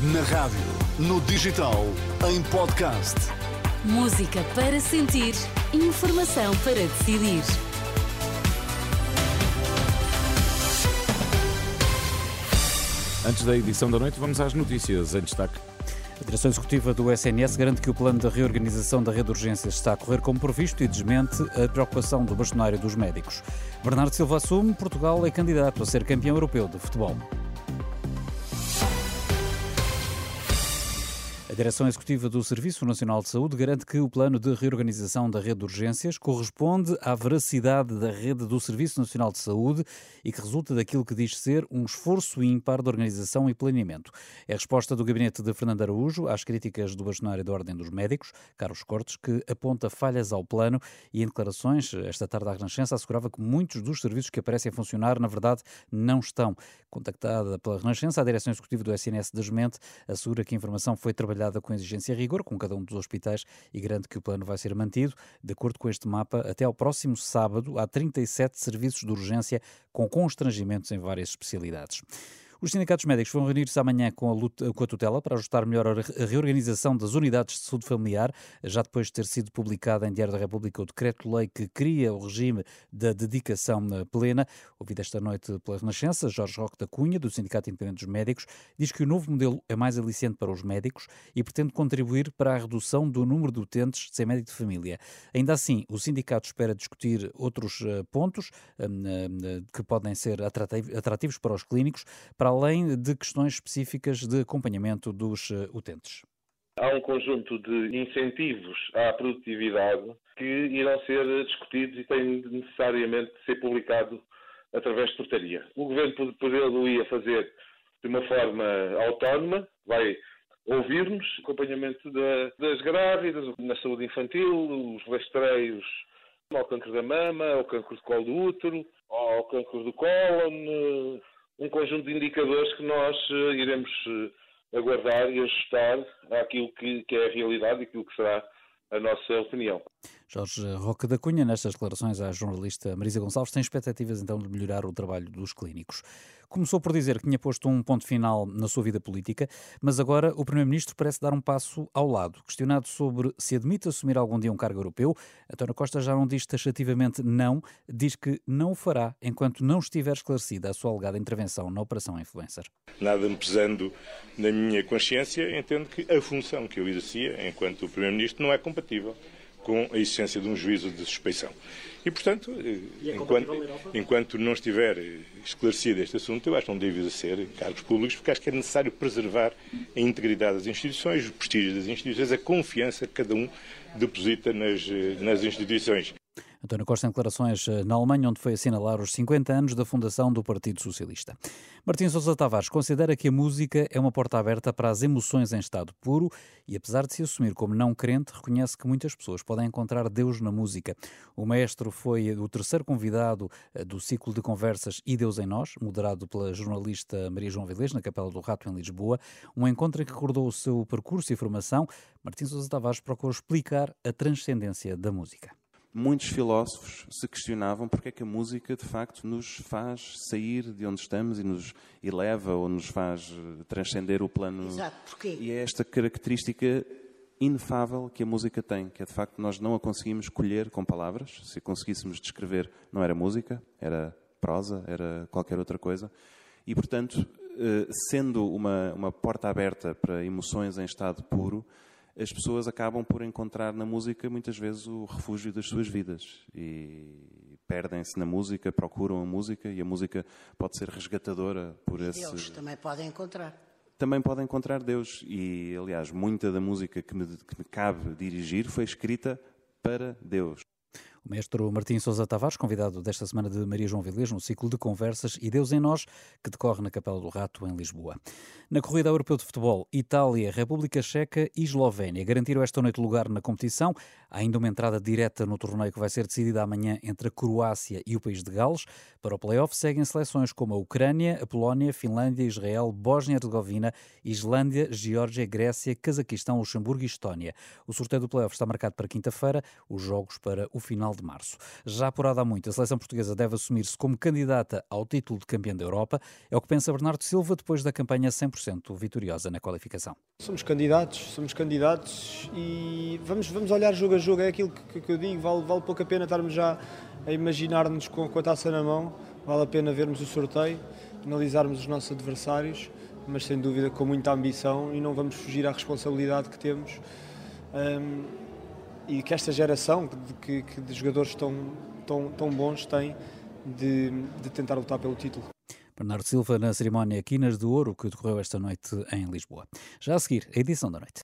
Na rádio, no digital, em podcast. Música para sentir, informação para decidir. Antes da edição da noite, vamos às notícias em destaque. A direção executiva do SNS garante que o plano de reorganização da rede de urgências está a correr como previsto e desmente a preocupação do bastonário dos médicos. Bernardo Silva assume Portugal é candidato a ser campeão europeu de futebol. Direção Executiva do Serviço Nacional de Saúde garante que o plano de reorganização da rede de urgências corresponde à veracidade da rede do Serviço Nacional de Saúde e que resulta daquilo que diz ser um esforço ímpar de organização e planeamento. É a resposta do gabinete de Fernando Araújo às críticas do bastonário da Ordem dos Médicos, Carlos Cortes, que aponta falhas ao plano e em declarações esta tarde à Renascença assegurava que muitos dos serviços que aparecem a funcionar, na verdade, não estão. Contactada pela Renascença, a Direção Executiva do SNS desmente assegura que a informação foi trabalhada com exigência e rigor com cada um dos hospitais e garante que o plano vai ser mantido. De acordo com este mapa, até ao próximo sábado há 37 serviços de urgência com constrangimentos em várias especialidades. Os sindicatos médicos vão reunir-se amanhã com a, luta, com a tutela para ajustar melhor a reorganização das unidades de saúde familiar, já depois de ter sido publicado em Diário da República o decreto-lei que cria o regime da dedicação plena. Ouvido esta noite pela Renascença, Jorge Roque da Cunha, do Sindicato Independente dos Médicos, diz que o novo modelo é mais aliciente para os médicos e pretende contribuir para a redução do número de utentes sem médico de família. Ainda assim, o sindicato espera discutir outros eh, pontos hum, hum, que podem ser atrativos para os clínicos, para para além de questões específicas de acompanhamento dos eh, utentes. Há um conjunto de incentivos à produtividade que irão ser discutidos e têm necessariamente de ser publicados através de portaria. O Governo poderia fazer de uma forma autónoma, vai ouvir-nos, acompanhamento da, das grávidas, na saúde infantil, os rastreios ao câncer da mama, ao câncer do colo do útero, ao câncer do cólon, um conjunto de indicadores que nós uh, iremos uh, aguardar e ajustar àquilo que, que, é a realidade e aquilo que será a nossa opinião. Jorge Roca da Cunha, nestas declarações à jornalista Marisa Gonçalves, tem expectativas então de melhorar o trabalho dos clínicos. Começou por dizer que tinha posto um ponto final na sua vida política, mas agora o Primeiro-Ministro parece dar um passo ao lado. Questionado sobre se admite assumir algum dia um cargo europeu, António Costa já não diz taxativamente não, diz que não o fará enquanto não estiver esclarecida a sua alegada intervenção na Operação Influencer. Nada me pesando na minha consciência, entendo que a função que eu exercia enquanto Primeiro-Ministro não é compatível com a existência de um juízo de suspeição. E, portanto, eh, é enquanto, enquanto não estiver esclarecido este assunto, eu acho que não deve ser cargos públicos, porque acho que é necessário preservar a integridade das instituições, o prestígio das instituições, a confiança que cada um deposita nas, eh, nas instituições. António Costa em declarações eh, na Alemanha, onde foi assinalar os 50 anos da fundação do Partido Socialista. Martins Sousa Tavares considera que a música é uma porta aberta para as emoções em estado puro e, apesar de se assumir como não crente, reconhece que muitas pessoas podem encontrar Deus na música. O maestro foi o terceiro convidado eh, do ciclo de conversas E Deus em Nós, moderado pela jornalista Maria João Vilês, na Capela do Rato, em Lisboa, um encontro que recordou o seu percurso e formação. Martins Sousa Tavares procurou explicar a transcendência da música muitos filósofos se questionavam porque é que a música de facto nos faz sair de onde estamos e nos eleva ou nos faz eh, transcender o plano. Exato, porquê? E é esta característica inefável que a música tem, que é de facto nós não a conseguimos colher com palavras. Se conseguíssemos descrever, não era música, era prosa, era qualquer outra coisa. E portanto, eh, sendo uma, uma porta aberta para emoções em estado puro, as pessoas acabam por encontrar na música muitas vezes o refúgio das suas vidas e perdem-se na música, procuram a música e a música pode ser resgatadora por esse. Deus também podem encontrar. Também podem encontrar Deus e, aliás, muita da música que me, que me cabe dirigir foi escrita para Deus. O mestre Martim Sousa Tavares, convidado desta semana de Maria João Vilês no ciclo de conversas E Deus em Nós, que decorre na Capela do Rato, em Lisboa. Na corrida europeu de futebol, Itália, República Checa e Eslovénia garantiram esta noite lugar na competição. Há ainda uma entrada direta no torneio que vai ser decidida amanhã entre a Croácia e o país de Gales. Para o play-off seguem seleções como a Ucrânia, a Polónia, Finlândia, Israel, Bósnia-Herzegovina, Islândia, Geórgia, Grécia, Cazaquistão, Luxemburgo e Estónia. O sorteio do play-off está marcado para quinta-feira, os jogos para o final final de março. Já apurada há muito, a seleção portuguesa deve assumir-se como candidata ao título de campeã da Europa. É o que pensa Bernardo Silva depois da campanha 100% vitoriosa na qualificação. Somos candidatos, somos candidatos e vamos, vamos olhar jogo a jogo. É aquilo que, que eu digo, vale, vale pouco a pena estarmos já a imaginar-nos com, com a taça na mão, vale a pena vermos o sorteio, analisarmos os nossos adversários, mas sem dúvida com muita ambição e não vamos fugir à responsabilidade que temos. Um, e que esta geração que, que de jogadores tão, tão, tão bons tem de, de tentar lutar pelo título. Bernardo Silva na cerimónia Quinas de Ouro que decorreu esta noite em Lisboa. Já a seguir, a edição da noite.